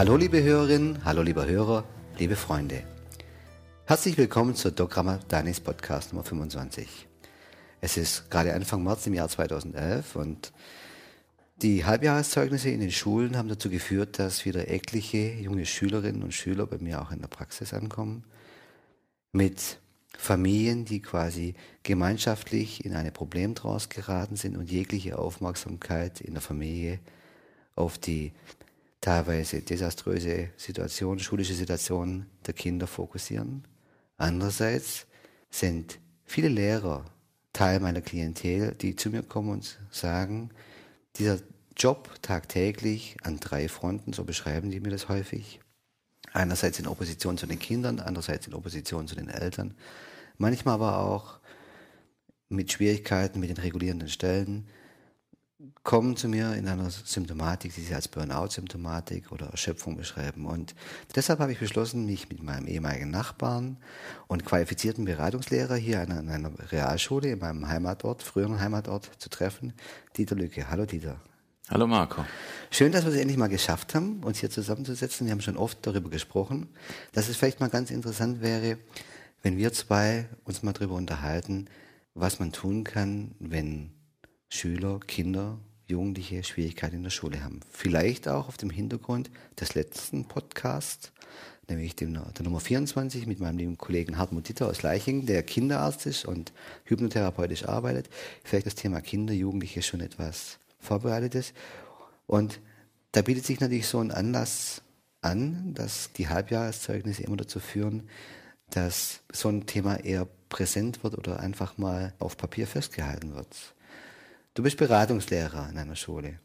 Hallo liebe Hörerinnen, hallo lieber Hörer, liebe Freunde. Herzlich willkommen zur Dogramma Danis Podcast Nummer 25. Es ist gerade Anfang März im Jahr 2011 und die Halbjahreszeugnisse in den Schulen haben dazu geführt, dass wieder etliche junge Schülerinnen und Schüler bei mir auch in der Praxis ankommen mit Familien, die quasi gemeinschaftlich in eine Problemtrance geraten sind und jegliche Aufmerksamkeit in der Familie auf die teilweise desaströse Situation, schulische Situation der Kinder fokussieren. Andererseits sind viele Lehrer Teil meiner Klientel, die zu mir kommen und sagen, dieser Job tagtäglich an drei Fronten, so beschreiben die mir das häufig. Einerseits in Opposition zu den Kindern, andererseits in Opposition zu den Eltern. Manchmal aber auch mit Schwierigkeiten mit den regulierenden Stellen, kommen zu mir in einer Symptomatik, die sie als Burnout-Symptomatik oder Erschöpfung beschreiben. Und deshalb habe ich beschlossen, mich mit meinem ehemaligen Nachbarn und qualifizierten Beratungslehrer hier an einer Realschule in meinem Heimatort, früheren Heimatort, zu treffen. Dieter Lücke. Hallo Dieter. Hallo Marco. Schön, dass wir es endlich mal geschafft haben, uns hier zusammenzusetzen. Wir haben schon oft darüber gesprochen, dass es vielleicht mal ganz interessant wäre, wenn wir zwei uns mal darüber unterhalten, was man tun kann, wenn Schüler, Kinder Jugendliche Schwierigkeiten in der Schule haben. Vielleicht auch auf dem Hintergrund des letzten Podcasts, nämlich dem, der Nummer 24 mit meinem lieben Kollegen Hartmut Ditter aus Leiching, der Kinderarzt ist und hypnotherapeutisch arbeitet. Vielleicht das Thema Kinder, Jugendliche schon etwas vorbereitet ist. Und da bietet sich natürlich so ein Anlass an, dass die Halbjahreszeugnisse immer dazu führen, dass so ein Thema eher präsent wird oder einfach mal auf Papier festgehalten wird. Du bist Beratungslehrer in einer Schule.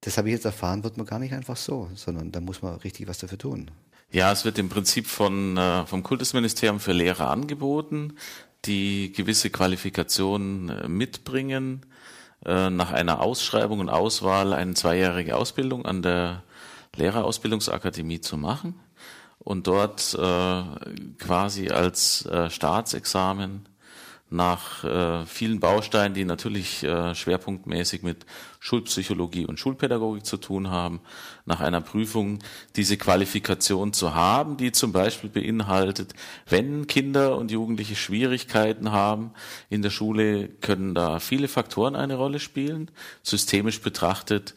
Das habe ich jetzt erfahren, wird man gar nicht einfach so, sondern da muss man richtig was dafür tun. Ja, es wird im Prinzip von, äh, vom Kultusministerium für Lehrer angeboten, die gewisse Qualifikationen äh, mitbringen, äh, nach einer Ausschreibung und Auswahl eine zweijährige Ausbildung an der Lehrerausbildungsakademie zu machen und dort quasi als Staatsexamen nach äh, vielen Bausteinen, die natürlich äh, schwerpunktmäßig mit Schulpsychologie und Schulpädagogik zu tun haben, nach einer Prüfung diese Qualifikation zu haben, die zum Beispiel beinhaltet, wenn Kinder und Jugendliche Schwierigkeiten haben in der Schule, können da viele Faktoren eine Rolle spielen. Systemisch betrachtet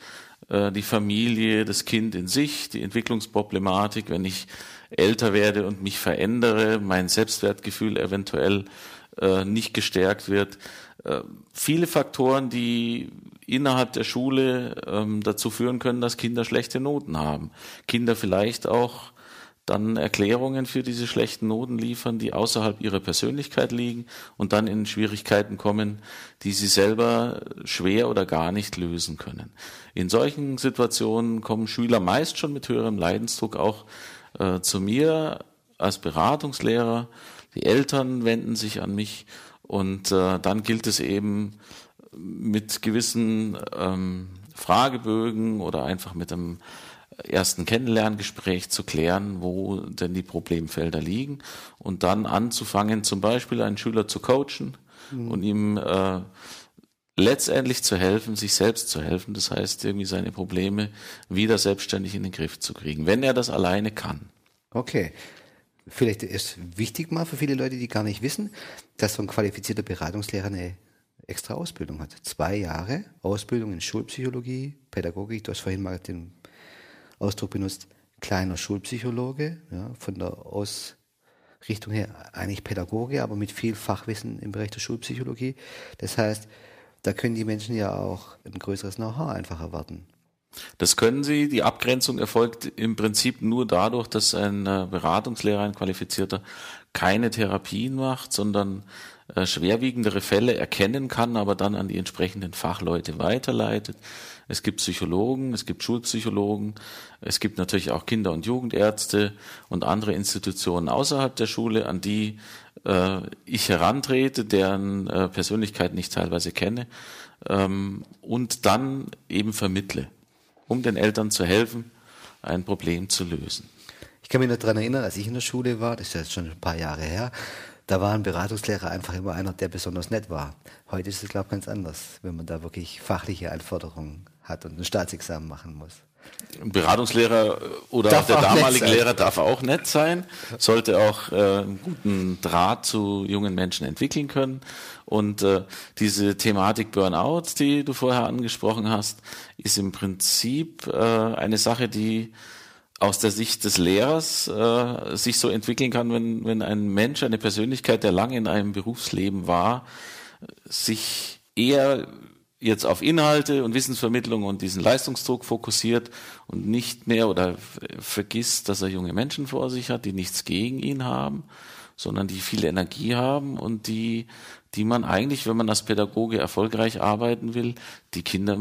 äh, die Familie, das Kind in sich, die Entwicklungsproblematik, wenn ich älter werde und mich verändere, mein Selbstwertgefühl eventuell äh, nicht gestärkt wird. Äh, viele Faktoren, die innerhalb der Schule ähm, dazu führen können, dass Kinder schlechte Noten haben. Kinder vielleicht auch dann Erklärungen für diese schlechten Noten liefern, die außerhalb ihrer Persönlichkeit liegen und dann in Schwierigkeiten kommen, die sie selber schwer oder gar nicht lösen können. In solchen Situationen kommen Schüler meist schon mit höherem Leidensdruck auch äh, zu mir als Beratungslehrer die Eltern wenden sich an mich und äh, dann gilt es eben mit gewissen ähm, Fragebögen oder einfach mit einem ersten Kennenlerngespräch zu klären, wo denn die Problemfelder liegen und dann anzufangen, zum Beispiel einen Schüler zu coachen mhm. und ihm äh, letztendlich zu helfen, sich selbst zu helfen. Das heißt, irgendwie seine Probleme wieder selbstständig in den Griff zu kriegen, wenn er das alleine kann. Okay. Vielleicht ist wichtig mal für viele Leute, die gar nicht wissen, dass so ein qualifizierter Beratungslehrer eine extra Ausbildung hat. Zwei Jahre Ausbildung in Schulpsychologie, Pädagogik. Du hast vorhin mal den Ausdruck benutzt, kleiner Schulpsychologe, ja, von der Ausrichtung her eigentlich Pädagoge, aber mit viel Fachwissen im Bereich der Schulpsychologie. Das heißt, da können die Menschen ja auch ein größeres Know-how einfach erwarten. Das können Sie. Die Abgrenzung erfolgt im Prinzip nur dadurch, dass ein äh, Beratungslehrer, ein Qualifizierter, keine Therapien macht, sondern äh, schwerwiegendere Fälle erkennen kann, aber dann an die entsprechenden Fachleute weiterleitet. Es gibt Psychologen, es gibt Schulpsychologen, es gibt natürlich auch Kinder- und Jugendärzte und andere Institutionen außerhalb der Schule, an die äh, ich herantrete, deren äh, Persönlichkeiten ich teilweise kenne ähm, und dann eben vermittle um den Eltern zu helfen, ein Problem zu lösen. Ich kann mich noch daran erinnern, als ich in der Schule war, das ist jetzt schon ein paar Jahre her, da war ein Beratungslehrer einfach immer einer, der besonders nett war. Heute ist es, glaube ich, ganz anders, wenn man da wirklich fachliche Anforderungen hat und ein Staatsexamen machen muss. Ein Beratungslehrer oder darf auch der damalige Lehrer darf auch nett sein, sollte auch äh, einen guten Draht zu jungen Menschen entwickeln können. Und äh, diese Thematik Burnout, die du vorher angesprochen hast, ist im Prinzip äh, eine Sache, die aus der Sicht des Lehrers äh, sich so entwickeln kann, wenn, wenn ein Mensch, eine Persönlichkeit, der lange in einem Berufsleben war, sich eher jetzt auf Inhalte und Wissensvermittlung und diesen Leistungsdruck fokussiert und nicht mehr oder vergisst, dass er junge Menschen vor sich hat, die nichts gegen ihn haben, sondern die viel Energie haben und die, die man eigentlich, wenn man als Pädagoge erfolgreich arbeiten will, die Kinder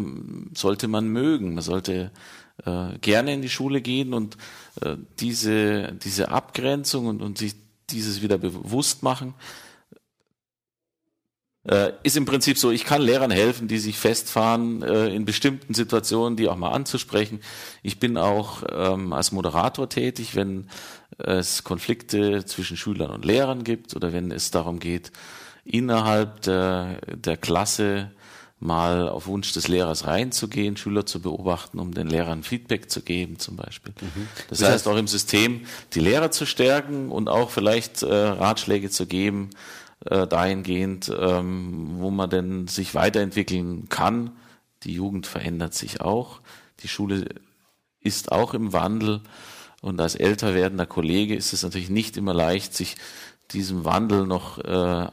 sollte man mögen. Man sollte äh, gerne in die Schule gehen und äh, diese, diese Abgrenzung und, und sich dieses wieder bewusst machen, äh, ist im Prinzip so, ich kann Lehrern helfen, die sich festfahren, äh, in bestimmten Situationen, die auch mal anzusprechen. Ich bin auch ähm, als Moderator tätig, wenn es Konflikte zwischen Schülern und Lehrern gibt oder wenn es darum geht, innerhalb der, der Klasse mal auf Wunsch des Lehrers reinzugehen, Schüler zu beobachten, um den Lehrern Feedback zu geben zum Beispiel. Mhm. Das, das heißt auch im System die Lehrer zu stärken und auch vielleicht äh, Ratschläge zu geben, äh, dahingehend, ähm, wo man denn sich weiterentwickeln kann. Die Jugend verändert sich auch. Die Schule ist auch im Wandel. Und als älter werdender Kollege ist es natürlich nicht immer leicht, sich diesem Wandel noch äh,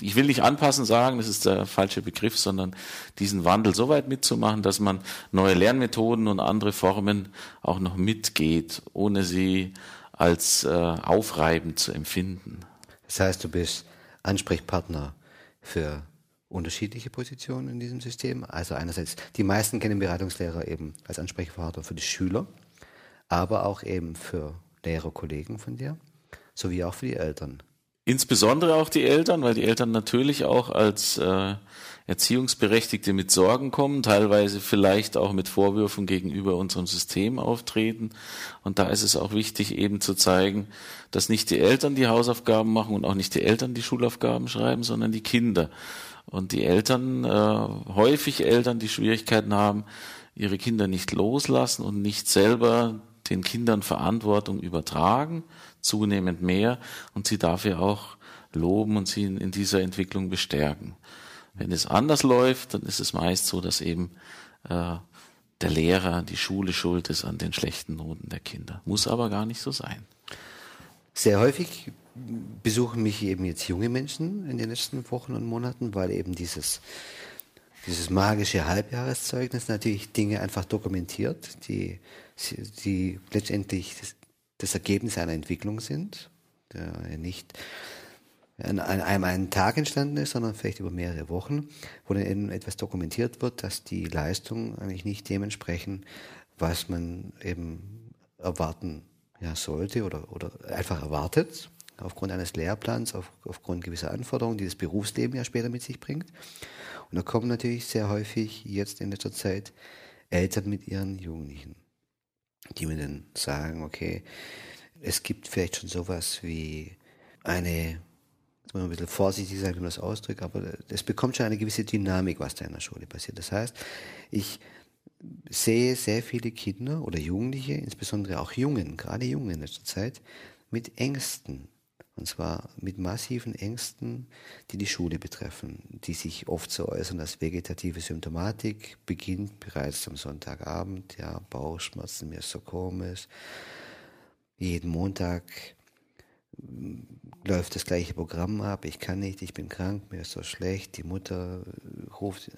ich will nicht anpassen sagen, das ist der falsche Begriff, sondern diesen Wandel so weit mitzumachen, dass man neue Lernmethoden und andere Formen auch noch mitgeht, ohne sie als äh, aufreibend zu empfinden. Das heißt, du bist Ansprechpartner für unterschiedliche Positionen in diesem System. Also einerseits, die meisten kennen Beratungslehrer eben als Ansprechpartner für die Schüler, aber auch eben für Lehrerkollegen von dir, sowie auch für die Eltern. Insbesondere auch die Eltern, weil die Eltern natürlich auch als äh, Erziehungsberechtigte mit Sorgen kommen, teilweise vielleicht auch mit Vorwürfen gegenüber unserem System auftreten. Und da ist es auch wichtig, eben zu zeigen, dass nicht die Eltern die Hausaufgaben machen und auch nicht die Eltern die Schulaufgaben schreiben, sondern die Kinder. Und die Eltern, äh, häufig Eltern, die Schwierigkeiten haben, ihre Kinder nicht loslassen und nicht selber den Kindern Verantwortung übertragen, zunehmend mehr und sie dafür auch loben und sie in dieser Entwicklung bestärken. Wenn es anders läuft, dann ist es meist so, dass eben äh, der Lehrer, die Schule schuld ist an den schlechten Noten der Kinder. Muss aber gar nicht so sein. Sehr häufig besuchen mich eben jetzt junge Menschen in den letzten Wochen und Monaten, weil eben dieses, dieses magische Halbjahreszeugnis natürlich Dinge einfach dokumentiert, die, die letztendlich das, Ergebnis einer Entwicklung sind, der nicht an einem einen Tag entstanden ist, sondern vielleicht über mehrere Wochen, wo dann eben etwas dokumentiert wird, dass die Leistung eigentlich nicht dementsprechend, was man eben erwarten ja, sollte oder, oder einfach erwartet, aufgrund eines Lehrplans, auf, aufgrund gewisser Anforderungen, die das Berufsleben ja später mit sich bringt. Und da kommen natürlich sehr häufig jetzt in letzter Zeit Eltern mit ihren Jugendlichen, die mir dann sagen, okay, es gibt vielleicht schon sowas wie eine jetzt muss man ein bisschen vorsichtig sein, wie man das ausdrückt, aber es bekommt schon eine gewisse Dynamik, was da in der Schule passiert. Das heißt, ich sehe sehr viele Kinder oder Jugendliche, insbesondere auch Jungen, gerade Jungen in letzter Zeit, mit Ängsten. Und zwar mit massiven Ängsten, die die Schule betreffen, die sich oft so äußern als vegetative Symptomatik, beginnt bereits am Sonntagabend, ja, Bauchschmerzen, mir ist so komisch. Jeden Montag läuft das gleiche Programm ab, ich kann nicht, ich bin krank, mir ist so schlecht, die Mutter ruft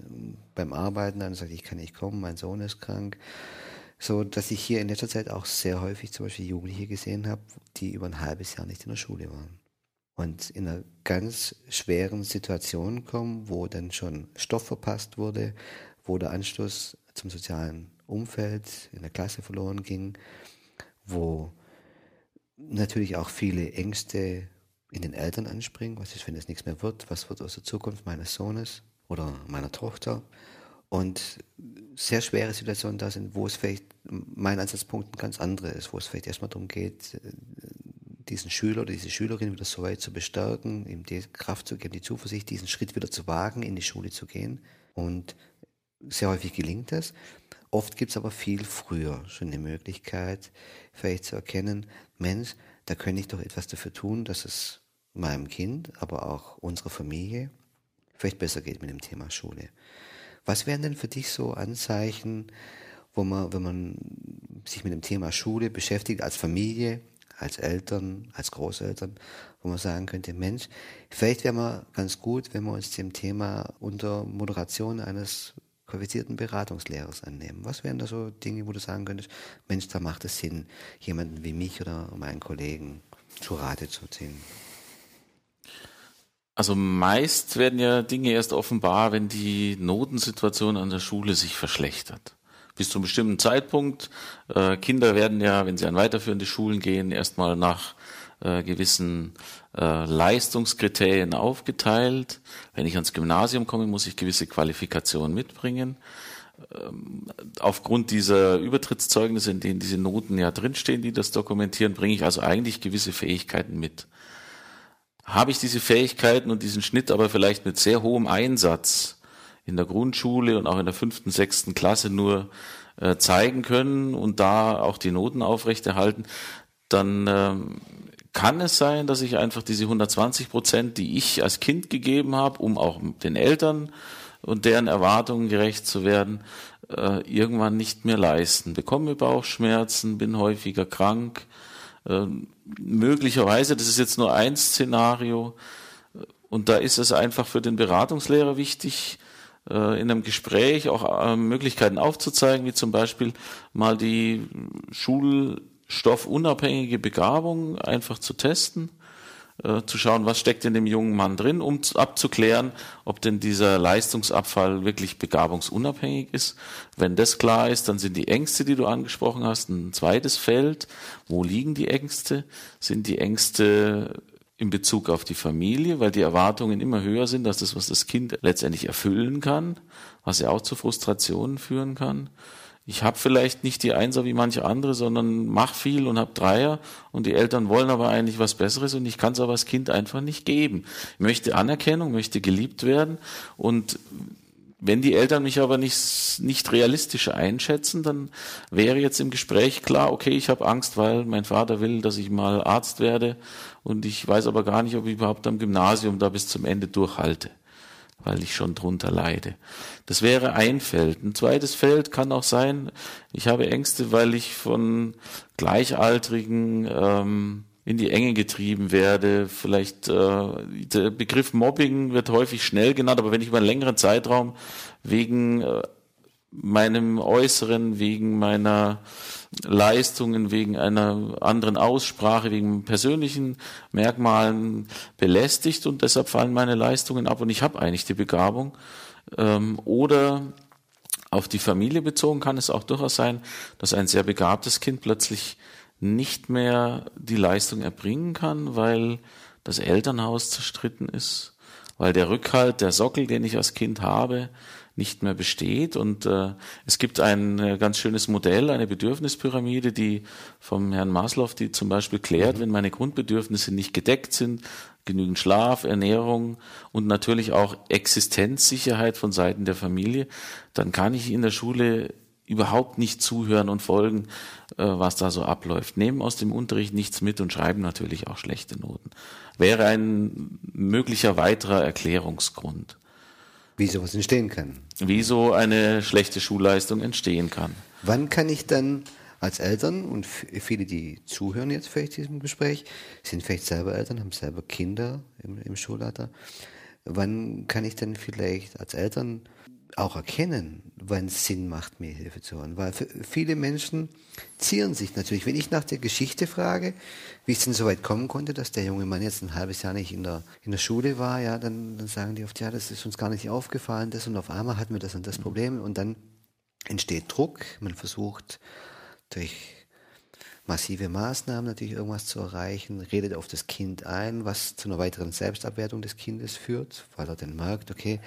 beim Arbeiten an und sagt, ich kann nicht kommen, mein Sohn ist krank. So, dass ich hier in letzter Zeit auch sehr häufig zum Beispiel Jugendliche gesehen habe, die über ein halbes Jahr nicht in der Schule waren. Und in einer ganz schweren Situation kommen, wo dann schon Stoff verpasst wurde, wo der Anschluss zum sozialen Umfeld in der Klasse verloren ging, wo natürlich auch viele Ängste in den Eltern anspringen. Was ist, wenn es nichts mehr wird? Was wird aus der Zukunft meines Sohnes oder meiner Tochter? Und sehr schwere Situationen da sind, wo es vielleicht mein Ansatzpunkt ein ganz anderer ist, wo es vielleicht erstmal darum geht, diesen Schüler oder diese Schülerin wieder so weit zu bestärken, ihm die Kraft zu geben, die Zuversicht, diesen Schritt wieder zu wagen, in die Schule zu gehen. Und sehr häufig gelingt das. Oft gibt es aber viel früher schon eine Möglichkeit, vielleicht zu erkennen, Mensch, da könnte ich doch etwas dafür tun, dass es meinem Kind, aber auch unserer Familie vielleicht besser geht mit dem Thema Schule. Was wären denn für dich so Anzeichen, wo man, wenn man sich mit dem Thema Schule beschäftigt, als Familie, als Eltern, als Großeltern, wo man sagen könnte, Mensch, vielleicht wäre man ganz gut, wenn wir uns dem Thema unter Moderation eines qualifizierten Beratungslehrers annehmen. Was wären da so Dinge, wo du sagen könntest, Mensch, da macht es Sinn, jemanden wie mich oder meinen Kollegen zu Rate zu ziehen? Also meist werden ja Dinge erst offenbar, wenn die Notensituation an der Schule sich verschlechtert. Bis zu einem bestimmten Zeitpunkt. Äh, Kinder werden ja, wenn sie an weiterführende Schulen gehen, erstmal nach äh, gewissen äh, Leistungskriterien aufgeteilt. Wenn ich ans Gymnasium komme, muss ich gewisse Qualifikationen mitbringen. Ähm, aufgrund dieser Übertrittszeugnisse, in denen diese Noten ja drinstehen, die das dokumentieren, bringe ich also eigentlich gewisse Fähigkeiten mit. Habe ich diese Fähigkeiten und diesen Schnitt aber vielleicht mit sehr hohem Einsatz in der Grundschule und auch in der fünften, sechsten Klasse nur äh, zeigen können und da auch die Noten aufrechterhalten, dann ähm, kann es sein, dass ich einfach diese 120 Prozent, die ich als Kind gegeben habe, um auch den Eltern und deren Erwartungen gerecht zu werden, äh, irgendwann nicht mehr leisten. Bekomme Bauchschmerzen, bin häufiger krank. Äh, möglicherweise, das ist jetzt nur ein Szenario, und da ist es einfach für den Beratungslehrer wichtig, äh, in einem Gespräch auch äh, Möglichkeiten aufzuzeigen, wie zum Beispiel mal die Schul stoffunabhängige Begabung einfach zu testen, äh, zu schauen, was steckt in dem jungen Mann drin, um abzuklären, ob denn dieser Leistungsabfall wirklich begabungsunabhängig ist. Wenn das klar ist, dann sind die Ängste, die du angesprochen hast, ein zweites Feld. Wo liegen die Ängste? Sind die Ängste in Bezug auf die Familie, weil die Erwartungen immer höher sind, dass das, was das Kind letztendlich erfüllen kann, was ja auch zu Frustrationen führen kann ich habe vielleicht nicht die Einser wie manche andere, sondern mach viel und habe Dreier. Und die Eltern wollen aber eigentlich was Besseres und ich kann es aber als Kind einfach nicht geben. Ich möchte Anerkennung, möchte geliebt werden. Und wenn die Eltern mich aber nicht, nicht realistisch einschätzen, dann wäre jetzt im Gespräch klar, okay, ich habe Angst, weil mein Vater will, dass ich mal Arzt werde. Und ich weiß aber gar nicht, ob ich überhaupt am Gymnasium da bis zum Ende durchhalte weil ich schon drunter leide. Das wäre ein Feld. Ein zweites Feld kann auch sein, ich habe Ängste, weil ich von Gleichaltrigen ähm, in die Enge getrieben werde. Vielleicht äh, der Begriff Mobbing wird häufig schnell genannt, aber wenn ich über einen längeren Zeitraum wegen äh, meinem Äußeren, wegen meiner Leistungen, wegen einer anderen Aussprache, wegen persönlichen Merkmalen belästigt und deshalb fallen meine Leistungen ab und ich habe eigentlich die Begabung. Ähm, oder auf die Familie bezogen kann es auch durchaus sein, dass ein sehr begabtes Kind plötzlich nicht mehr die Leistung erbringen kann, weil das Elternhaus zerstritten ist, weil der Rückhalt, der Sockel, den ich als Kind habe, nicht mehr besteht. Und äh, es gibt ein äh, ganz schönes Modell, eine Bedürfnispyramide, die vom Herrn Maslow, die zum Beispiel klärt, mhm. wenn meine Grundbedürfnisse nicht gedeckt sind, genügend Schlaf, Ernährung und natürlich auch Existenzsicherheit von Seiten der Familie, dann kann ich in der Schule überhaupt nicht zuhören und folgen, äh, was da so abläuft. Nehmen aus dem Unterricht nichts mit und schreiben natürlich auch schlechte Noten. Wäre ein möglicher weiterer Erklärungsgrund. Wie sowas entstehen kann. Wie so eine schlechte Schulleistung entstehen kann. Wann kann ich dann als Eltern und viele, die zuhören jetzt vielleicht diesem Gespräch, sind vielleicht selber Eltern, haben selber Kinder im, im Schulalter. Wann kann ich dann vielleicht als Eltern auch erkennen, wann es Sinn macht, mir Hilfe zu holen. Weil viele Menschen zieren sich natürlich. Wenn ich nach der Geschichte frage, wie es denn so weit kommen konnte, dass der junge Mann jetzt ein halbes Jahr nicht in der, in der Schule war, ja, dann, dann sagen die oft, ja, das ist uns gar nicht aufgefallen, das und auf einmal hatten wir das und das Problem und dann entsteht Druck. Man versucht durch massive Maßnahmen natürlich irgendwas zu erreichen, redet auf das Kind ein, was zu einer weiteren Selbstabwertung des Kindes führt, weil er dann merkt, okay,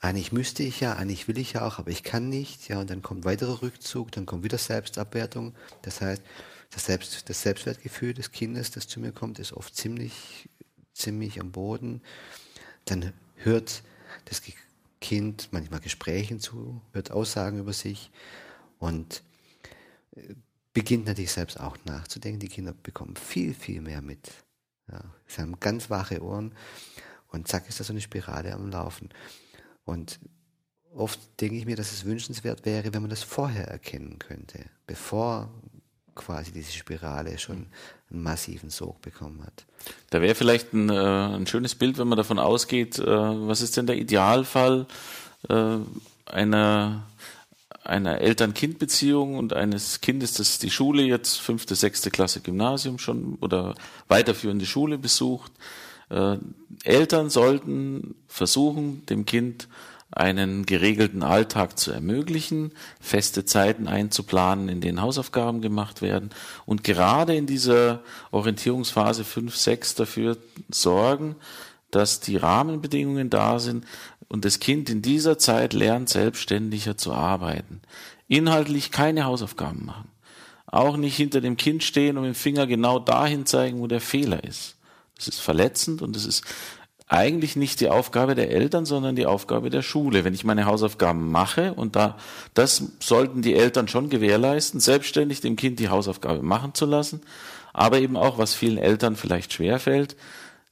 eigentlich müsste ich ja, eigentlich will ich ja auch, aber ich kann nicht. Ja, und dann kommt weiterer Rückzug, dann kommt wieder Selbstabwertung. Das heißt, das, Selbst, das Selbstwertgefühl des Kindes, das zu mir kommt, ist oft ziemlich, ziemlich am Boden. Dann hört das Kind manchmal Gesprächen zu, hört Aussagen über sich und äh, beginnt natürlich selbst auch nachzudenken. Die Kinder bekommen viel, viel mehr mit. Ja, sie haben ganz wache Ohren und zack ist da so eine Spirale am Laufen. Und oft denke ich mir, dass es wünschenswert wäre, wenn man das vorher erkennen könnte, bevor quasi diese Spirale schon einen massiven Sog bekommen hat. Da wäre vielleicht ein, äh, ein, schönes Bild, wenn man davon ausgeht, äh, was ist denn der Idealfall äh, einer, einer Eltern-Kind-Beziehung und eines Kindes, das die Schule jetzt fünfte, sechste Klasse Gymnasium schon oder weiterführende Schule besucht. Äh, Eltern sollten versuchen, dem Kind einen geregelten Alltag zu ermöglichen, feste Zeiten einzuplanen, in denen Hausaufgaben gemacht werden und gerade in dieser Orientierungsphase 5, 6 dafür sorgen, dass die Rahmenbedingungen da sind und das Kind in dieser Zeit lernt, selbstständiger zu arbeiten. Inhaltlich keine Hausaufgaben machen. Auch nicht hinter dem Kind stehen und mit dem Finger genau dahin zeigen, wo der Fehler ist. Das ist verletzend und es ist eigentlich nicht die Aufgabe der Eltern, sondern die Aufgabe der Schule. Wenn ich meine Hausaufgaben mache und da, das sollten die Eltern schon gewährleisten, selbstständig dem Kind die Hausaufgabe machen zu lassen, aber eben auch, was vielen Eltern vielleicht schwerfällt,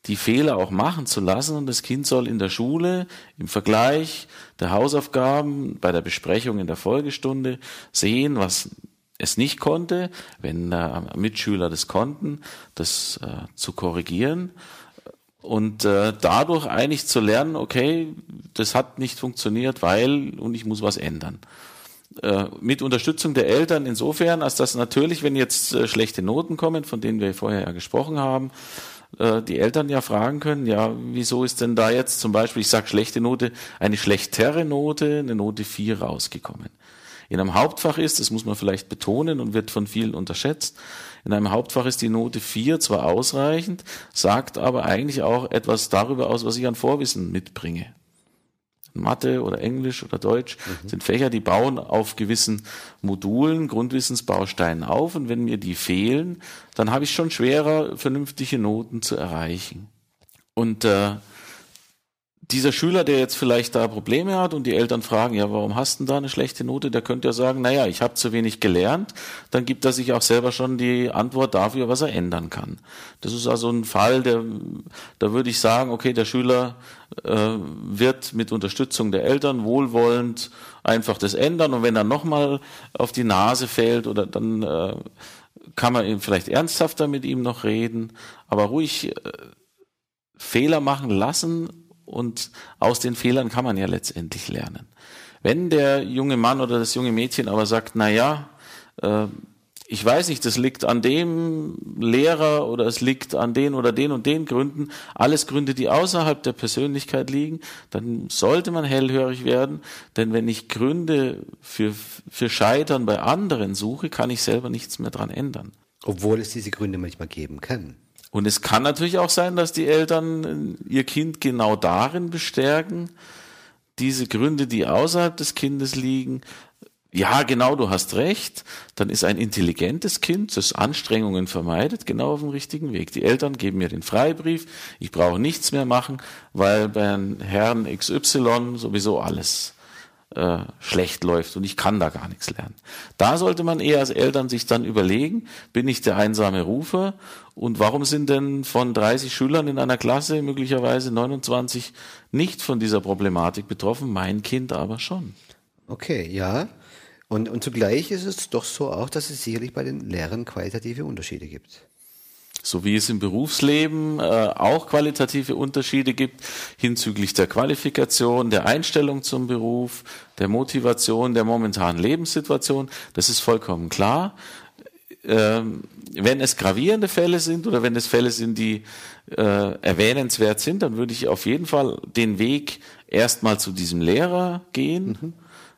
die Fehler auch machen zu lassen und das Kind soll in der Schule im Vergleich der Hausaufgaben bei der Besprechung in der Folgestunde sehen, was es nicht konnte, wenn äh, Mitschüler das konnten, das äh, zu korrigieren und äh, dadurch eigentlich zu lernen, okay, das hat nicht funktioniert, weil und ich muss was ändern. Äh, mit Unterstützung der Eltern insofern, als dass natürlich, wenn jetzt äh, schlechte Noten kommen, von denen wir vorher ja gesprochen haben, äh, die Eltern ja fragen können, ja, wieso ist denn da jetzt zum Beispiel, ich sage schlechte Note, eine schlechtere Note, eine Note 4 rausgekommen? In einem Hauptfach ist, das muss man vielleicht betonen und wird von vielen unterschätzt, in einem Hauptfach ist die Note 4 zwar ausreichend, sagt aber eigentlich auch etwas darüber aus, was ich an Vorwissen mitbringe. Mathe oder Englisch oder Deutsch mhm. sind Fächer, die bauen auf gewissen Modulen, Grundwissensbausteinen auf und wenn mir die fehlen, dann habe ich schon schwerer, vernünftige Noten zu erreichen. Und äh, dieser Schüler, der jetzt vielleicht da Probleme hat und die Eltern fragen, ja, warum hast du da eine schlechte Note? Der könnte ja sagen, naja, ich habe zu wenig gelernt. Dann gibt er sich auch selber schon die Antwort dafür, was er ändern kann. Das ist also ein Fall, der, da würde ich sagen, okay, der Schüler äh, wird mit Unterstützung der Eltern wohlwollend einfach das ändern. Und wenn er nochmal auf die Nase fällt oder dann äh, kann man vielleicht ernsthafter mit ihm noch reden, aber ruhig äh, Fehler machen lassen und aus den Fehlern kann man ja letztendlich lernen. Wenn der junge Mann oder das junge Mädchen aber sagt, na ja, äh, ich weiß nicht, das liegt an dem Lehrer oder es liegt an den oder den und den Gründen, alles Gründe, die außerhalb der Persönlichkeit liegen, dann sollte man hellhörig werden, denn wenn ich Gründe für, für Scheitern bei anderen suche, kann ich selber nichts mehr dran ändern. Obwohl es diese Gründe manchmal geben kann. Und es kann natürlich auch sein, dass die Eltern äh, ihr Kind genau darin bestärken, diese Gründe, die außerhalb des Kindes liegen, ja, genau, du hast recht, dann ist ein intelligentes Kind, das Anstrengungen vermeidet, genau auf dem richtigen Weg. Die Eltern geben mir den Freibrief, ich brauche nichts mehr machen, weil bei Herrn XY sowieso alles äh, schlecht läuft und ich kann da gar nichts lernen. Da sollte man eher als Eltern sich dann überlegen, bin ich der einsame Rufer und warum sind denn von 30 Schülern in einer Klasse möglicherweise 29 nicht von dieser Problematik betroffen, mein Kind aber schon. Okay, ja. Und, und zugleich ist es doch so auch, dass es sicherlich bei den Lehrern qualitative Unterschiede gibt so wie es im Berufsleben äh, auch qualitative Unterschiede gibt hinzüglich der Qualifikation, der Einstellung zum Beruf, der Motivation, der momentanen Lebenssituation. Das ist vollkommen klar. Ähm, wenn es gravierende Fälle sind oder wenn es Fälle sind, die äh, erwähnenswert sind, dann würde ich auf jeden Fall den Weg erstmal zu diesem Lehrer gehen, mhm.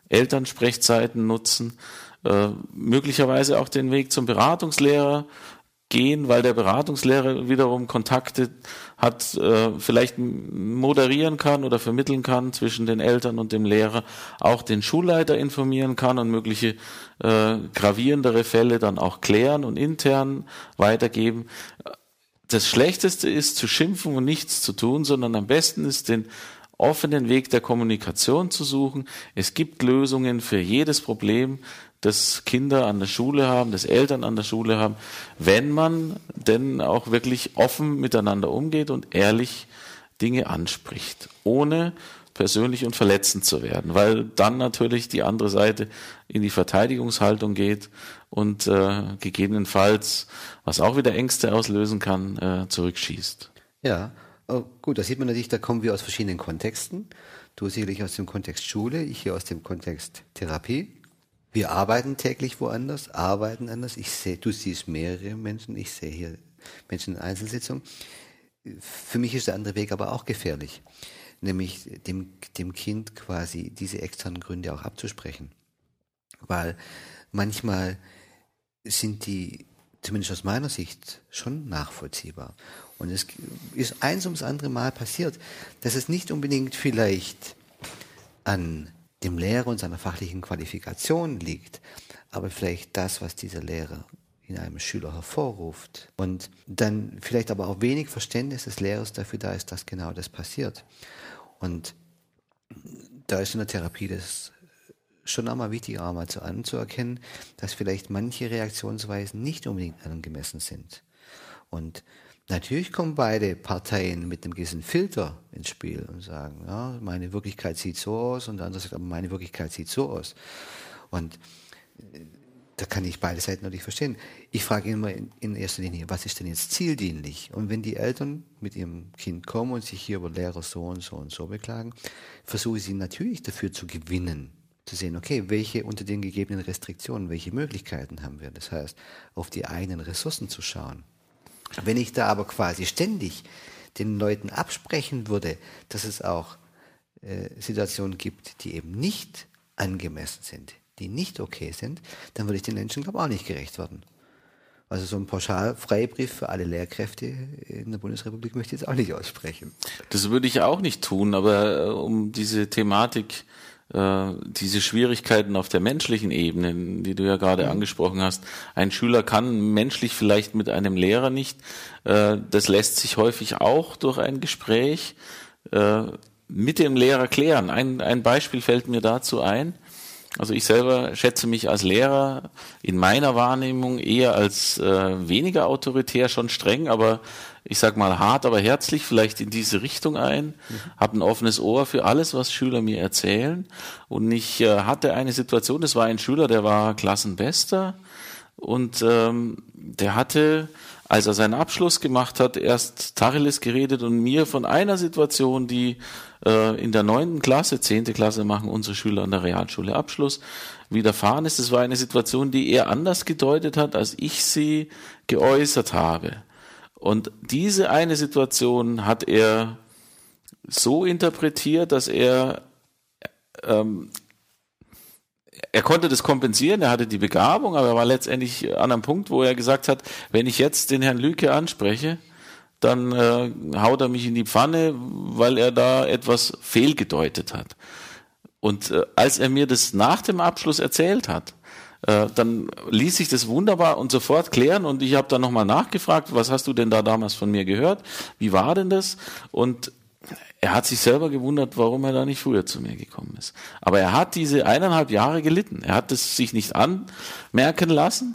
Elternsprechzeiten nutzen, äh, möglicherweise auch den Weg zum Beratungslehrer gehen, weil der Beratungslehrer wiederum Kontakte hat, äh, vielleicht moderieren kann oder vermitteln kann zwischen den Eltern und dem Lehrer, auch den Schulleiter informieren kann und mögliche äh, gravierendere Fälle dann auch klären und intern weitergeben. Das Schlechteste ist zu schimpfen und nichts zu tun, sondern am besten ist den offenen Weg der Kommunikation zu suchen. Es gibt Lösungen für jedes Problem, das Kinder an der Schule haben, das Eltern an der Schule haben, wenn man denn auch wirklich offen miteinander umgeht und ehrlich Dinge anspricht, ohne persönlich und verletzend zu werden, weil dann natürlich die andere Seite in die Verteidigungshaltung geht und äh, gegebenenfalls, was auch wieder Ängste auslösen kann, äh, zurückschießt. Ja, oh, gut, da sieht man natürlich, da kommen wir aus verschiedenen Kontexten. Du sicherlich aus dem Kontext Schule, ich hier aus dem Kontext Therapie. Wir arbeiten täglich woanders, arbeiten anders. Ich sehe, du siehst mehrere Menschen, ich sehe hier Menschen in Einzelsitzungen. Für mich ist der andere Weg aber auch gefährlich nämlich dem, dem Kind quasi diese externen Gründe auch abzusprechen. Weil manchmal sind die, zumindest aus meiner Sicht, schon nachvollziehbar. Und es ist eins ums andere Mal passiert, dass es nicht unbedingt vielleicht an dem Lehrer und seiner fachlichen Qualifikation liegt, aber vielleicht das, was dieser Lehrer in einem Schüler hervorruft. Und dann vielleicht aber auch wenig Verständnis des Lehrers dafür da ist, dass genau das passiert. Und da ist in der Therapie das schon einmal wichtig, einmal zu anzuerkennen, dass vielleicht manche Reaktionsweisen nicht unbedingt angemessen sind. Und natürlich kommen beide Parteien mit einem gewissen Filter ins Spiel und sagen, ja, meine Wirklichkeit sieht so aus und der andere sagt, aber meine Wirklichkeit sieht so aus. Und da kann ich beide Seiten natürlich verstehen. Ich frage immer in, in, erster Linie, was ist denn jetzt zieldienlich? Und wenn die Eltern mit ihrem Kind kommen und sich hier über Lehrer so und so und so beklagen, versuche ich sie natürlich dafür zu gewinnen, zu sehen, okay, welche unter den gegebenen Restriktionen, welche Möglichkeiten haben wir? Das heißt, auf die eigenen Ressourcen zu schauen. Wenn ich da aber quasi ständig den Leuten absprechen würde, dass es auch äh, Situationen gibt, die eben nicht angemessen sind, die nicht okay sind, dann würde ich den Menschen, glaube ich, auch nicht gerecht werden. Also so ein Pauschalfreibrief für alle Lehrkräfte in der Bundesrepublik möchte ich jetzt auch nicht aussprechen. Das würde ich auch nicht tun, aber äh, um diese Thematik, äh, diese Schwierigkeiten auf der menschlichen Ebene, die du ja gerade mhm. angesprochen hast, ein Schüler kann menschlich vielleicht mit einem Lehrer nicht, äh, das lässt sich häufig auch durch ein Gespräch äh, mit dem Lehrer klären. Ein, ein Beispiel fällt mir dazu ein. Also ich selber schätze mich als Lehrer in meiner Wahrnehmung eher als äh, weniger autoritär, schon streng, aber ich sag mal hart, aber herzlich vielleicht in diese Richtung ein, mhm. habe ein offenes Ohr für alles, was Schüler mir erzählen. Und ich äh, hatte eine Situation, das war ein Schüler, der war Klassenbester und ähm, der hatte als er seinen Abschluss gemacht hat, erst Tacheles geredet und mir von einer Situation, die in der neunten Klasse, zehnte Klasse machen unsere Schüler an der Realschule Abschluss, widerfahren ist. Das war eine Situation, die er anders gedeutet hat, als ich sie geäußert habe. Und diese eine Situation hat er so interpretiert, dass er ähm, er konnte das kompensieren, er hatte die Begabung, aber er war letztendlich an einem Punkt, wo er gesagt hat, wenn ich jetzt den Herrn Lüke anspreche, dann äh, haut er mich in die Pfanne, weil er da etwas fehlgedeutet hat. Und äh, als er mir das nach dem Abschluss erzählt hat, äh, dann ließ sich das wunderbar und sofort klären und ich habe dann nochmal nachgefragt, was hast du denn da damals von mir gehört? Wie war denn das? Und er hat sich selber gewundert, warum er da nicht früher zu mir gekommen ist. Aber er hat diese eineinhalb Jahre gelitten. Er hat es sich nicht anmerken lassen,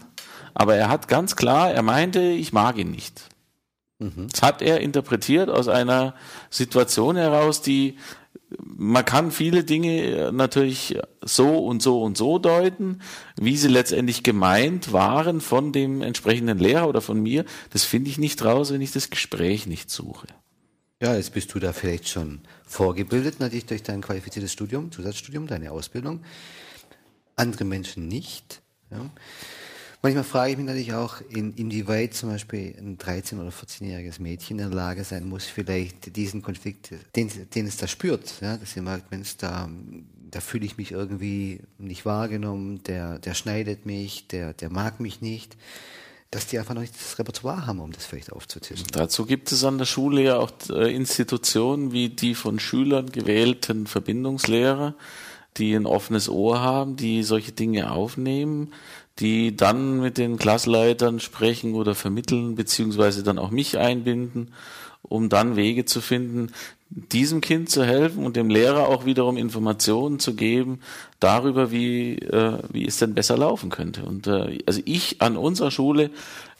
aber er hat ganz klar, er meinte, ich mag ihn nicht. Mhm. Das hat er interpretiert aus einer Situation heraus, die man kann viele Dinge natürlich so und so und so deuten, wie sie letztendlich gemeint waren von dem entsprechenden Lehrer oder von mir. Das finde ich nicht raus, wenn ich das Gespräch nicht suche. Ja, jetzt bist du da vielleicht schon vorgebildet, natürlich durch dein qualifiziertes Studium, Zusatzstudium, deine Ausbildung. Andere Menschen nicht. Ja. Manchmal frage ich mich natürlich auch, in, inwieweit zum Beispiel ein 13- oder 14-jähriges Mädchen in der Lage sein muss, vielleicht diesen Konflikt, den, den es da spürt, ja, dass sie merkt, Mensch, da, da fühle ich mich irgendwie nicht wahrgenommen, der, der schneidet mich, der, der mag mich nicht dass die einfach noch nicht das Repertoire haben, um das vielleicht aufzutischen. Dazu gibt es an der Schule ja auch äh, Institutionen wie die von Schülern gewählten Verbindungslehrer, die ein offenes Ohr haben, die solche Dinge aufnehmen, die dann mit den Klassleitern sprechen oder vermitteln, beziehungsweise dann auch mich einbinden, um dann Wege zu finden, diesem Kind zu helfen und dem Lehrer auch wiederum Informationen zu geben darüber, wie, äh, wie es denn besser laufen könnte. Und äh, also ich an unserer Schule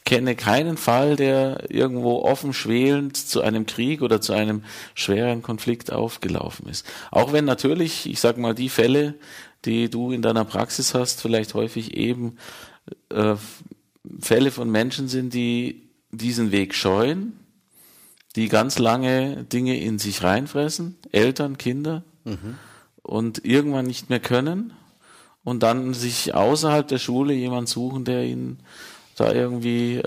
kenne keinen Fall, der irgendwo offen schwelend zu einem Krieg oder zu einem schweren Konflikt aufgelaufen ist. Auch wenn natürlich, ich sag mal, die Fälle, die du in deiner Praxis hast, vielleicht häufig eben äh, Fälle von Menschen sind, die diesen Weg scheuen, die ganz lange Dinge in sich reinfressen, Eltern, Kinder, mhm. und irgendwann nicht mehr können und dann sich außerhalb der Schule jemand suchen, der ihnen da irgendwie äh,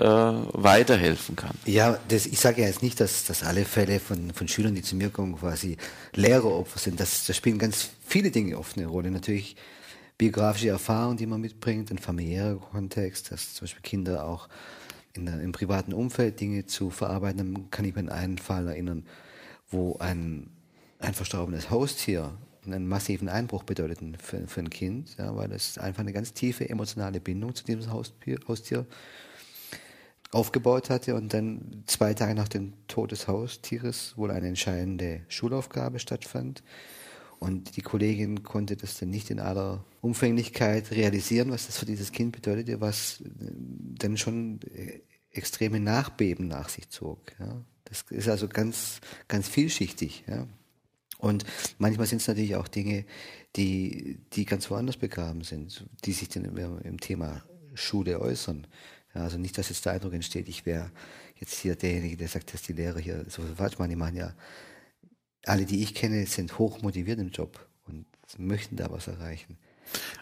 weiterhelfen kann. Ja, das, ich sage ja jetzt nicht, dass, dass alle Fälle von, von Schülern, die zu mir kommen, quasi Lehreropfer sind. Das, das spielen ganz viele Dinge oft eine Rolle. Natürlich biografische Erfahrung, die man mitbringt, ein familiärer Kontext, dass zum Beispiel Kinder auch in, im privaten Umfeld Dinge zu verarbeiten. Dann kann ich mir an einen Fall erinnern, wo ein, ein verstorbenes Haustier einen massiven Einbruch bedeutet für, für ein Kind, ja, weil es einfach eine ganz tiefe emotionale Bindung zu diesem Haustier, Haustier aufgebaut hatte und dann zwei Tage nach dem Tod des Haustieres wohl eine entscheidende Schulaufgabe stattfand. Und die Kollegin konnte das dann nicht in aller Umfänglichkeit realisieren, was das für dieses Kind bedeutete, was dann schon extreme Nachbeben nach sich zog. Ja. Das ist also ganz, ganz vielschichtig. Ja. Und manchmal sind es natürlich auch Dinge, die, die ganz woanders begraben sind, die sich dann im, im Thema Schule äußern. Ja, also nicht, dass jetzt der Eindruck entsteht, ich wäre jetzt hier derjenige, der sagt, dass die Lehrer hier so falsch machen. Die machen ja, alle, die ich kenne, sind hoch motiviert im Job und möchten da was erreichen.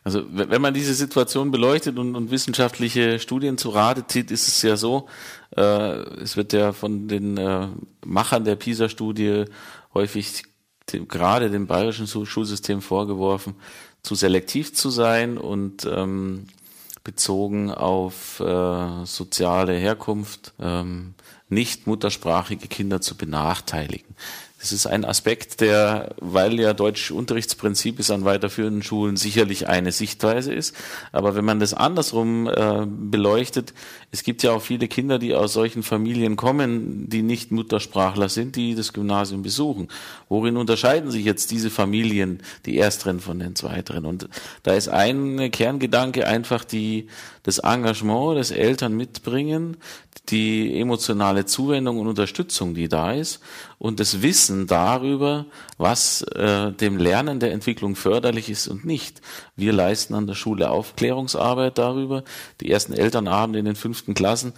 Also wenn man diese Situation beleuchtet und, und wissenschaftliche Studien zu Rate zieht, ist es ja so, äh, es wird ja von den äh, Machern der PISA-Studie häufig gerade dem bayerischen Schulsystem vorgeworfen, zu selektiv zu sein und ähm, bezogen auf äh, soziale Herkunft ähm, nicht muttersprachige Kinder zu benachteiligen. Das ist ein Aspekt, der, weil ja deutsches Unterrichtsprinzip ist an weiterführenden Schulen sicherlich eine Sichtweise ist. Aber wenn man das andersrum äh, beleuchtet, es gibt ja auch viele Kinder, die aus solchen Familien kommen, die nicht Muttersprachler sind, die das Gymnasium besuchen. Worin unterscheiden sich jetzt diese Familien, die ersteren von den zweiteren? Und da ist ein Kerngedanke einfach die, das Engagement des Eltern mitbringen, die emotionale Zuwendung und Unterstützung, die da ist und das Wissen darüber, was äh, dem Lernen der Entwicklung förderlich ist und nicht. Wir leisten an der Schule Aufklärungsarbeit darüber. Die ersten Elternabende in den fünften Klassen,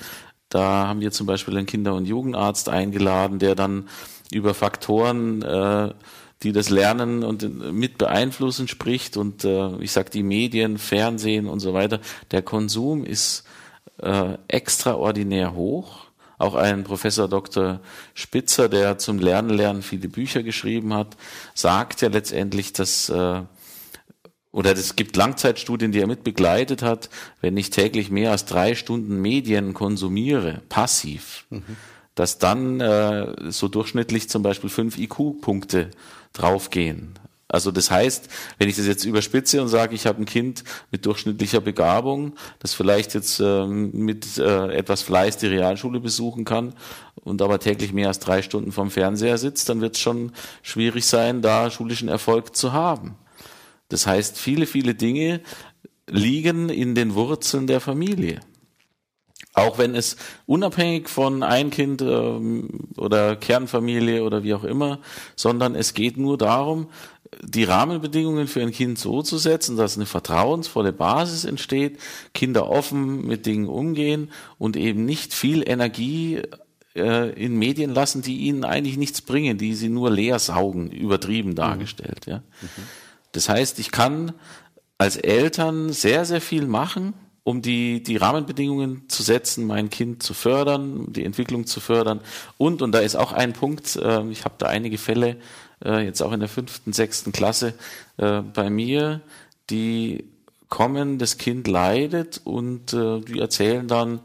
da haben wir zum Beispiel einen Kinder- und Jugendarzt eingeladen, der dann über Faktoren äh, die das Lernen und mit beeinflussen spricht und äh, ich sag die Medien, Fernsehen und so weiter. Der Konsum ist äh, extraordinär hoch. Auch ein Professor Dr. Spitzer, der zum Lernen lernen viele Bücher geschrieben hat, sagt ja letztendlich, dass äh, oder es gibt Langzeitstudien, die er mit begleitet hat, wenn ich täglich mehr als drei Stunden Medien konsumiere, passiv, mhm. dass dann äh, so durchschnittlich zum Beispiel fünf IQ-Punkte draufgehen. Also das heißt, wenn ich das jetzt überspitze und sage, ich habe ein Kind mit durchschnittlicher Begabung, das vielleicht jetzt ähm, mit äh, etwas Fleiß die Realschule besuchen kann und aber täglich mehr als drei Stunden vom Fernseher sitzt, dann wird es schon schwierig sein, da schulischen Erfolg zu haben. Das heißt, viele, viele Dinge liegen in den Wurzeln der Familie. Auch wenn es unabhängig von ein Kind ähm, oder Kernfamilie oder wie auch immer, sondern es geht nur darum, die Rahmenbedingungen für ein Kind so zu setzen, dass eine vertrauensvolle Basis entsteht, Kinder offen mit Dingen umgehen und eben nicht viel Energie äh, in Medien lassen, die ihnen eigentlich nichts bringen, die sie nur leer saugen, übertrieben mhm. dargestellt. Ja. Mhm. Das heißt, ich kann als Eltern sehr, sehr viel machen, um die, die Rahmenbedingungen zu setzen, mein Kind zu fördern, die Entwicklung zu fördern. Und, und da ist auch ein Punkt, äh, ich habe da einige Fälle, äh, jetzt auch in der fünften, sechsten Klasse äh, bei mir, die kommen, das Kind leidet und äh, die erzählen dann,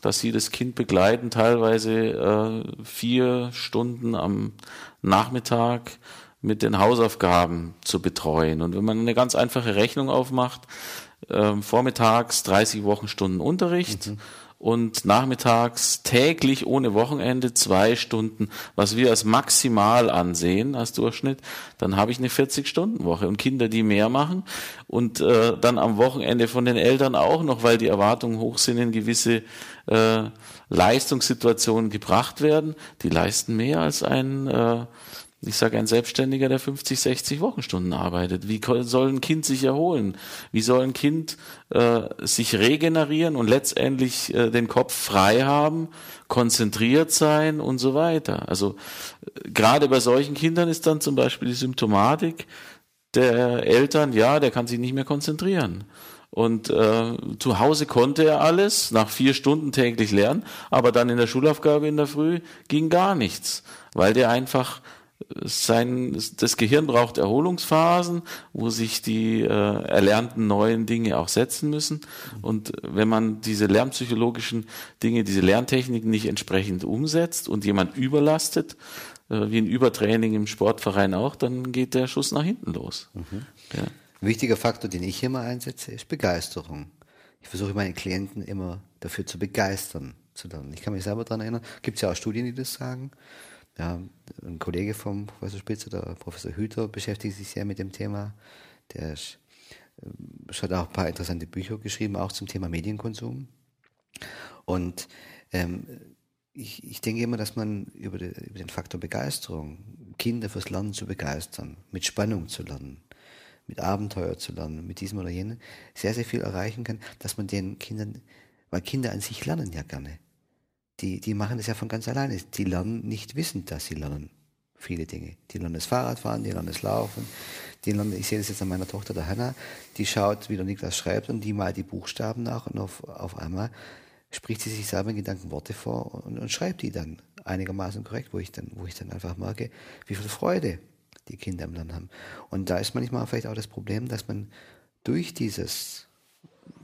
dass sie das Kind begleiten, teilweise äh, vier Stunden am Nachmittag mit den Hausaufgaben zu betreuen. Und wenn man eine ganz einfache Rechnung aufmacht, ähm, vormittags 30 Wochenstunden Unterricht mhm. Und nachmittags täglich ohne Wochenende zwei Stunden, was wir als maximal ansehen als Durchschnitt, dann habe ich eine 40-Stunden-Woche. Und Kinder, die mehr machen und äh, dann am Wochenende von den Eltern auch noch, weil die Erwartungen hoch sind, in gewisse äh, Leistungssituationen gebracht werden, die leisten mehr als ein äh, ich sage, ein Selbstständiger, der 50, 60 Wochenstunden arbeitet. Wie soll ein Kind sich erholen? Wie soll ein Kind äh, sich regenerieren und letztendlich äh, den Kopf frei haben, konzentriert sein und so weiter? Also äh, gerade bei solchen Kindern ist dann zum Beispiel die Symptomatik der Eltern, ja, der kann sich nicht mehr konzentrieren. Und äh, zu Hause konnte er alles, nach vier Stunden täglich lernen, aber dann in der Schulaufgabe in der Früh ging gar nichts, weil der einfach sein, das Gehirn braucht Erholungsphasen, wo sich die äh, erlernten neuen Dinge auch setzen müssen. Und wenn man diese lernpsychologischen Dinge, diese Lerntechniken nicht entsprechend umsetzt und jemand überlastet, äh, wie ein Übertraining im Sportverein auch, dann geht der Schuss nach hinten los. Mhm. Ja. Ein wichtiger Faktor, den ich mal einsetze, ist Begeisterung. Ich versuche meine Klienten immer dafür zu begeistern, zu lernen. Ich kann mich selber daran erinnern, gibt es ja auch Studien, die das sagen ja, ein Kollege vom Professor Spitzer, der Professor Hüter, beschäftigt sich sehr mit dem Thema. Der ist, äh, hat auch ein paar interessante Bücher geschrieben, auch zum Thema Medienkonsum. Und ähm, ich, ich denke immer, dass man über, die, über den Faktor Begeisterung, Kinder fürs Lernen zu begeistern, mit Spannung zu lernen, mit Abenteuer zu lernen, mit diesem oder jenem, sehr, sehr viel erreichen kann, dass man den Kindern, weil Kinder an sich lernen ja gerne die, die machen das ja von ganz alleine. Die lernen nicht wissend, dass sie lernen. Viele Dinge. Die lernen das Fahrradfahren, die lernen das Laufen. Die lernen, ich sehe das jetzt an meiner Tochter, der Hanna, die schaut, wie der Niklas schreibt und die malt die Buchstaben nach und auf, auf einmal spricht sie sich selber in Gedanken Worte vor und, und schreibt die dann einigermaßen korrekt, wo ich dann, wo ich dann einfach merke, wie viel Freude die Kinder im Lernen haben. Und da ist manchmal vielleicht auch das Problem, dass man durch dieses,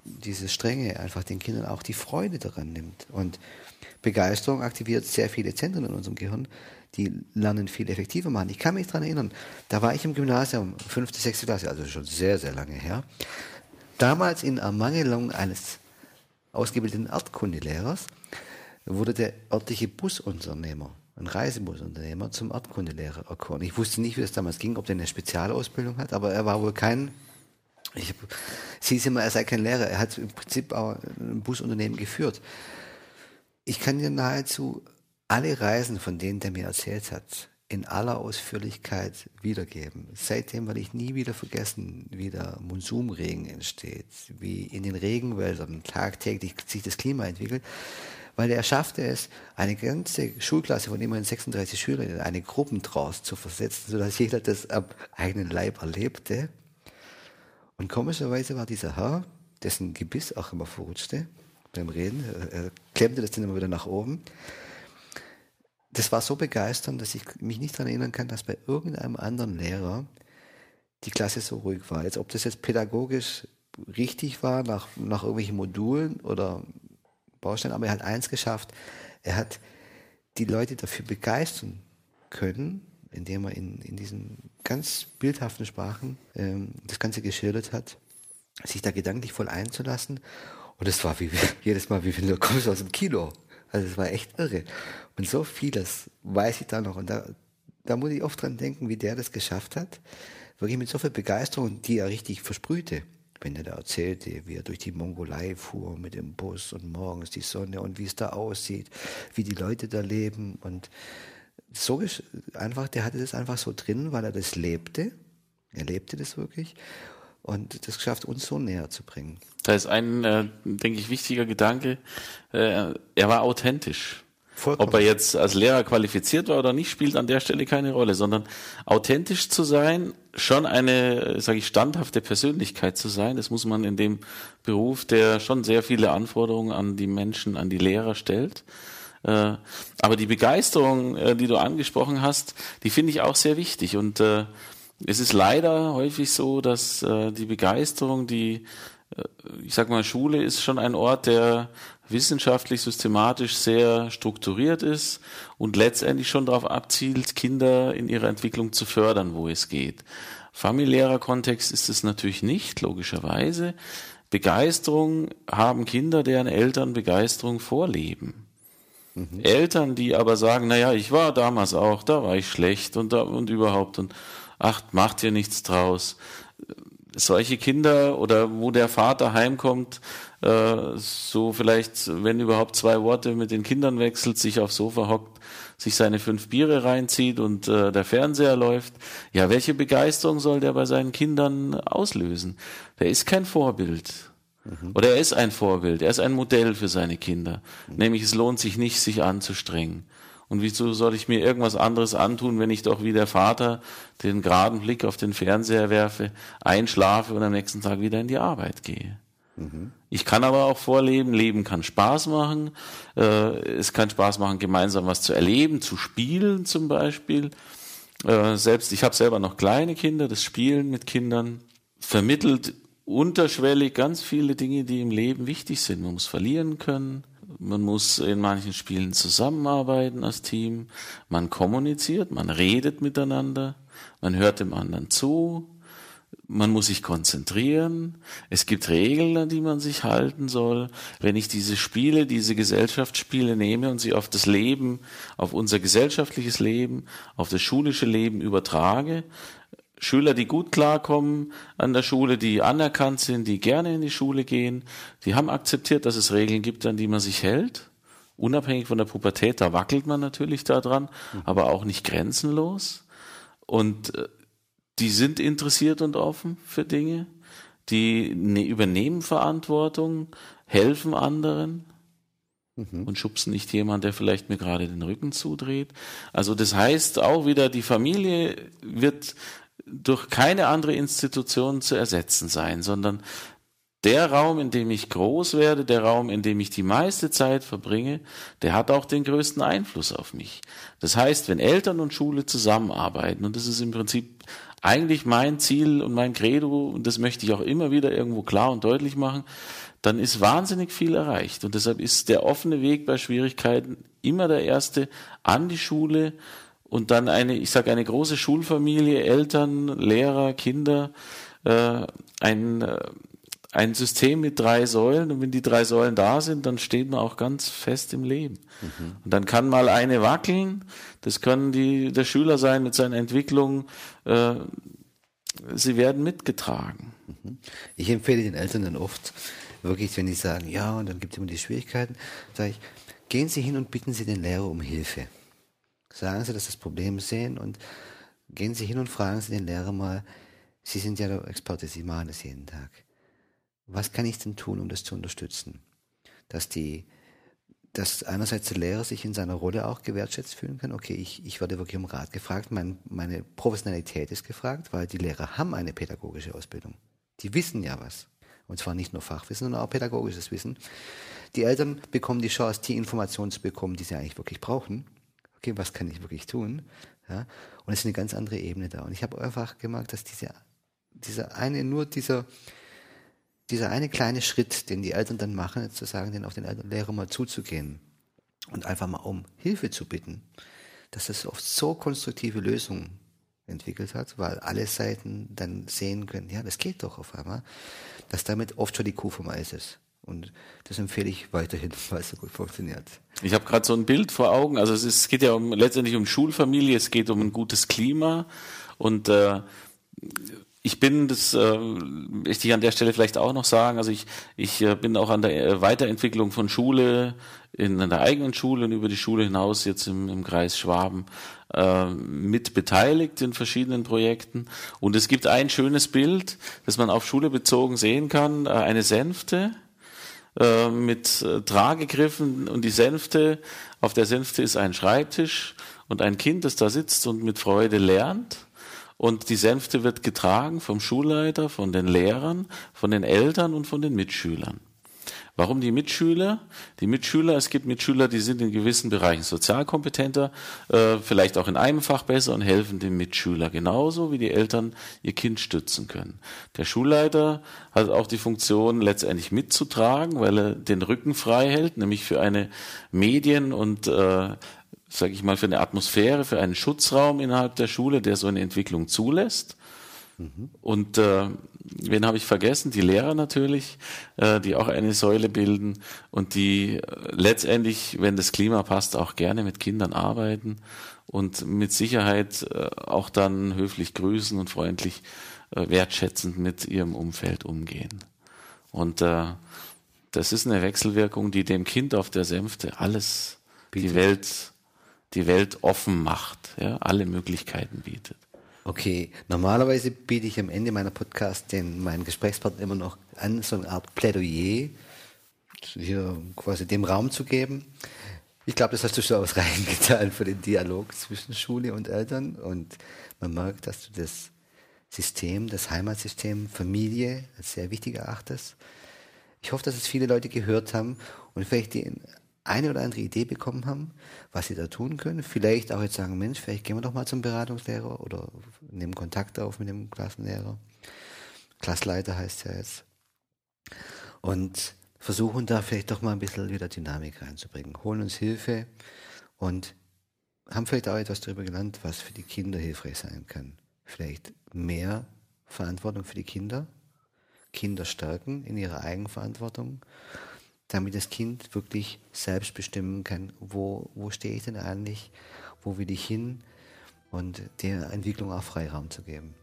dieses Strenge einfach den Kindern auch die Freude daran nimmt. Und Begeisterung aktiviert sehr viele Zentren in unserem Gehirn, die Lernen viel effektiver machen. Ich kann mich daran erinnern, da war ich im Gymnasium, fünfte, sechste Klasse, also schon sehr, sehr lange her. Damals in Ermangelung eines ausgebildeten Erdkundelehrers wurde der örtliche Busunternehmer, ein Reisebusunternehmer, zum Erdkundelehrer erkoren. Ich wusste nicht, wie das damals ging, ob der eine Spezialausbildung hat, aber er war wohl kein, ich, ist immer, er sei kein Lehrer, er hat im Prinzip auch ein Busunternehmen geführt. Ich kann dir nahezu alle Reisen, von denen der mir erzählt hat, in aller Ausführlichkeit wiedergeben. Seitdem werde ich nie wieder vergessen, wie der Monsumregen entsteht, wie in den Regenwäldern tagtäglich sich das Klima entwickelt, weil er schaffte es, eine ganze Schulklasse von immerhin 36 Schülern in eine Gruppentrance zu versetzen, sodass jeder das am eigenen Leib erlebte. Und komischerweise war dieser Herr, dessen Gebiss auch immer verrutschte, beim Reden. Er klemmte das dann immer wieder nach oben. Das war so begeisternd, dass ich mich nicht daran erinnern kann, dass bei irgendeinem anderen Lehrer die Klasse so ruhig war. Jetzt, ob das jetzt pädagogisch richtig war, nach, nach irgendwelchen Modulen oder Bausteinen, aber er hat eins geschafft. Er hat die Leute dafür begeistern können, indem er in, in diesen ganz bildhaften Sprachen ähm, das Ganze geschildert hat, sich da gedanklich voll einzulassen und es war wie, jedes Mal, wie wenn du kommst aus dem Kino. Also es war echt irre. Und so vieles weiß ich da noch. Und da, da muss ich oft dran denken, wie der das geschafft hat. Wirklich mit so viel Begeisterung, die er richtig versprühte. Wenn er da erzählte, wie er durch die Mongolei fuhr mit dem Bus und morgens die Sonne und wie es da aussieht, wie die Leute da leben. Und so einfach, der hatte das einfach so drin, weil er das lebte. Er lebte das wirklich und das geschafft, uns so näher zu bringen. Da ist ein, äh, denke ich, wichtiger Gedanke. Äh, er war authentisch. Vollkommen. Ob er jetzt als Lehrer qualifiziert war oder nicht, spielt an der Stelle keine Rolle, sondern authentisch zu sein, schon eine, sage ich, standhafte Persönlichkeit zu sein, das muss man in dem Beruf, der schon sehr viele Anforderungen an die Menschen, an die Lehrer stellt. Äh, aber die Begeisterung, äh, die du angesprochen hast, die finde ich auch sehr wichtig und äh, es ist leider häufig so, dass äh, die Begeisterung, die, äh, ich sag mal, Schule ist schon ein Ort, der wissenschaftlich, systematisch sehr strukturiert ist und letztendlich schon darauf abzielt, Kinder in ihrer Entwicklung zu fördern, wo es geht. Familiärer Kontext ist es natürlich nicht, logischerweise. Begeisterung haben Kinder, deren Eltern Begeisterung vorleben. Mhm. Eltern, die aber sagen, naja, ich war damals auch, da war ich schlecht und, da, und überhaupt und ach, macht ihr nichts draus. Solche Kinder oder wo der Vater heimkommt, äh, so vielleicht, wenn überhaupt zwei Worte mit den Kindern wechselt, sich aufs Sofa hockt, sich seine fünf Biere reinzieht und äh, der Fernseher läuft. Ja, welche Begeisterung soll der bei seinen Kindern auslösen? Der ist kein Vorbild. Mhm. Oder er ist ein Vorbild, er ist ein Modell für seine Kinder. Mhm. Nämlich es lohnt sich nicht, sich anzustrengen. Und wieso soll ich mir irgendwas anderes antun, wenn ich doch wie der Vater den geraden Blick auf den Fernseher werfe, einschlafe und am nächsten Tag wieder in die Arbeit gehe? Mhm. Ich kann aber auch vorleben, Leben kann Spaß machen. Äh, es kann Spaß machen, gemeinsam was zu erleben, zu spielen zum Beispiel. Äh, selbst ich habe selber noch kleine Kinder, das Spielen mit Kindern vermittelt unterschwellig ganz viele Dinge, die im Leben wichtig sind. Man muss verlieren können. Man muss in manchen Spielen zusammenarbeiten als Team. Man kommuniziert, man redet miteinander, man hört dem anderen zu, man muss sich konzentrieren. Es gibt Regeln, an die man sich halten soll. Wenn ich diese Spiele, diese Gesellschaftsspiele nehme und sie auf das Leben, auf unser gesellschaftliches Leben, auf das schulische Leben übertrage, Schüler, die gut klarkommen an der Schule, die anerkannt sind, die gerne in die Schule gehen, die haben akzeptiert, dass es Regeln gibt, an die man sich hält. Unabhängig von der Pubertät, da wackelt man natürlich daran, mhm. aber auch nicht grenzenlos. Und äh, die sind interessiert und offen für Dinge, die ne, übernehmen Verantwortung, helfen anderen mhm. und schubsen nicht jemand, der vielleicht mir gerade den Rücken zudreht. Also das heißt auch wieder, die Familie wird durch keine andere Institution zu ersetzen sein, sondern der Raum, in dem ich groß werde, der Raum, in dem ich die meiste Zeit verbringe, der hat auch den größten Einfluss auf mich. Das heißt, wenn Eltern und Schule zusammenarbeiten, und das ist im Prinzip eigentlich mein Ziel und mein Credo, und das möchte ich auch immer wieder irgendwo klar und deutlich machen, dann ist wahnsinnig viel erreicht. Und deshalb ist der offene Weg bei Schwierigkeiten immer der erste an die Schule, und dann eine, ich sage eine große Schulfamilie, Eltern, Lehrer, Kinder, äh, ein, äh, ein System mit drei Säulen und wenn die drei Säulen da sind, dann steht man auch ganz fest im Leben. Mhm. Und dann kann mal eine wackeln, das können die der Schüler sein mit seiner Entwicklung, äh, sie werden mitgetragen. Mhm. Ich empfehle den Eltern dann oft, wirklich, wenn die sagen, ja, und dann gibt es immer die Schwierigkeiten, sage ich, gehen Sie hin und bitten Sie den Lehrer um Hilfe. Sagen Sie, dass Sie das Problem sehen und gehen Sie hin und fragen Sie den Lehrer mal, Sie sind ja der Experte, Sie machen das jeden Tag. Was kann ich denn tun, um das zu unterstützen? Dass die, dass einerseits der Lehrer sich in seiner Rolle auch gewertschätzt fühlen kann. Okay, ich, ich werde wirklich um Rat gefragt, mein, meine Professionalität ist gefragt, weil die Lehrer haben eine pädagogische Ausbildung. Die wissen ja was. Und zwar nicht nur Fachwissen, sondern auch pädagogisches Wissen. Die Eltern bekommen die Chance, die Informationen zu bekommen, die sie eigentlich wirklich brauchen okay, was kann ich wirklich tun? Ja? Und es ist eine ganz andere Ebene da. Und ich habe einfach gemerkt, dass diese, dieser eine, nur dieser, dieser eine kleine Schritt, den die Eltern dann machen, zu sagen, den auf den Lehrer mal zuzugehen und einfach mal um Hilfe zu bitten, dass das oft so konstruktive Lösungen entwickelt hat, weil alle Seiten dann sehen können, ja, das geht doch auf einmal, dass damit oft schon die Kuh vom Eis ist. Und das empfehle ich weiterhin, weil es so gut funktioniert. Ich habe gerade so ein Bild vor Augen. Also es, ist, es geht ja um, letztendlich um Schulfamilie, es geht um ein gutes Klima. Und äh, ich bin, das äh, möchte ich an der Stelle vielleicht auch noch sagen, also ich, ich äh, bin auch an der äh, Weiterentwicklung von Schule in, in der eigenen Schule und über die Schule hinaus jetzt im, im Kreis Schwaben äh, mit beteiligt in verschiedenen Projekten. Und es gibt ein schönes Bild, das man auf Schule bezogen sehen kann, äh, eine Sänfte äh, mit äh, Tragegriffen und die Sänfte, auf der Sänfte ist ein Schreibtisch und ein Kind, das da sitzt und mit Freude lernt. Und die Sänfte wird getragen vom Schulleiter, von den Lehrern, von den Eltern und von den Mitschülern. Warum die Mitschüler? Die Mitschüler, es gibt Mitschüler, die sind in gewissen Bereichen sozialkompetenter, äh, vielleicht auch in einem Fach besser und helfen dem Mitschüler genauso, wie die Eltern ihr Kind stützen können. Der Schulleiter hat auch die Funktion, letztendlich mitzutragen, weil er den Rücken frei hält, nämlich für eine Medien- und äh, sage ich mal, für eine Atmosphäre, für einen Schutzraum innerhalb der Schule, der so eine Entwicklung zulässt. Mhm. Und äh, wen habe ich vergessen? Die Lehrer natürlich, äh, die auch eine Säule bilden und die äh, letztendlich, wenn das Klima passt, auch gerne mit Kindern arbeiten und mit Sicherheit äh, auch dann höflich grüßen und freundlich äh, wertschätzend mit ihrem Umfeld umgehen. Und äh, das ist eine Wechselwirkung, die dem Kind auf der Sänfte alles, bietet. die Welt, die Welt offen macht, ja, alle Möglichkeiten bietet. Okay, normalerweise biete ich am Ende meiner Podcast den meinen Gesprächspartner immer noch an, so eine Art Plädoyer hier quasi dem Raum zu geben. Ich glaube, das hast du schon ausreichend getan für den Dialog zwischen Schule und Eltern und man merkt, dass du das System, das Heimatsystem Familie als sehr wichtig erachtest. Ich hoffe, dass es viele Leute gehört haben und vielleicht die eine oder andere Idee bekommen haben, was sie da tun können. Vielleicht auch jetzt sagen, Mensch, vielleicht gehen wir doch mal zum Beratungslehrer oder nehmen Kontakt auf mit dem Klassenlehrer. Klassleiter heißt ja jetzt. Und versuchen da vielleicht doch mal ein bisschen wieder Dynamik reinzubringen. Holen uns Hilfe und haben vielleicht auch etwas darüber gelernt, was für die Kinder hilfreich sein kann. Vielleicht mehr Verantwortung für die Kinder, Kinder stärken in ihrer Eigenverantwortung damit das Kind wirklich selbst bestimmen kann, wo, wo stehe ich denn eigentlich, wo will ich hin und der Entwicklung auch Freiraum zu geben.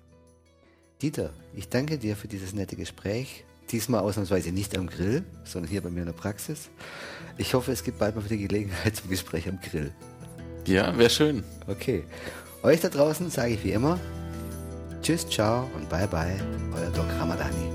Dieter, ich danke dir für dieses nette Gespräch. Diesmal ausnahmsweise nicht am Grill, sondern hier bei mir in der Praxis. Ich hoffe, es gibt bald mal wieder Gelegenheit zum Gespräch am Grill. Ja, wäre schön. Okay. Euch da draußen sage ich wie immer Tschüss, ciao und bye bye, euer Doc Ramadan.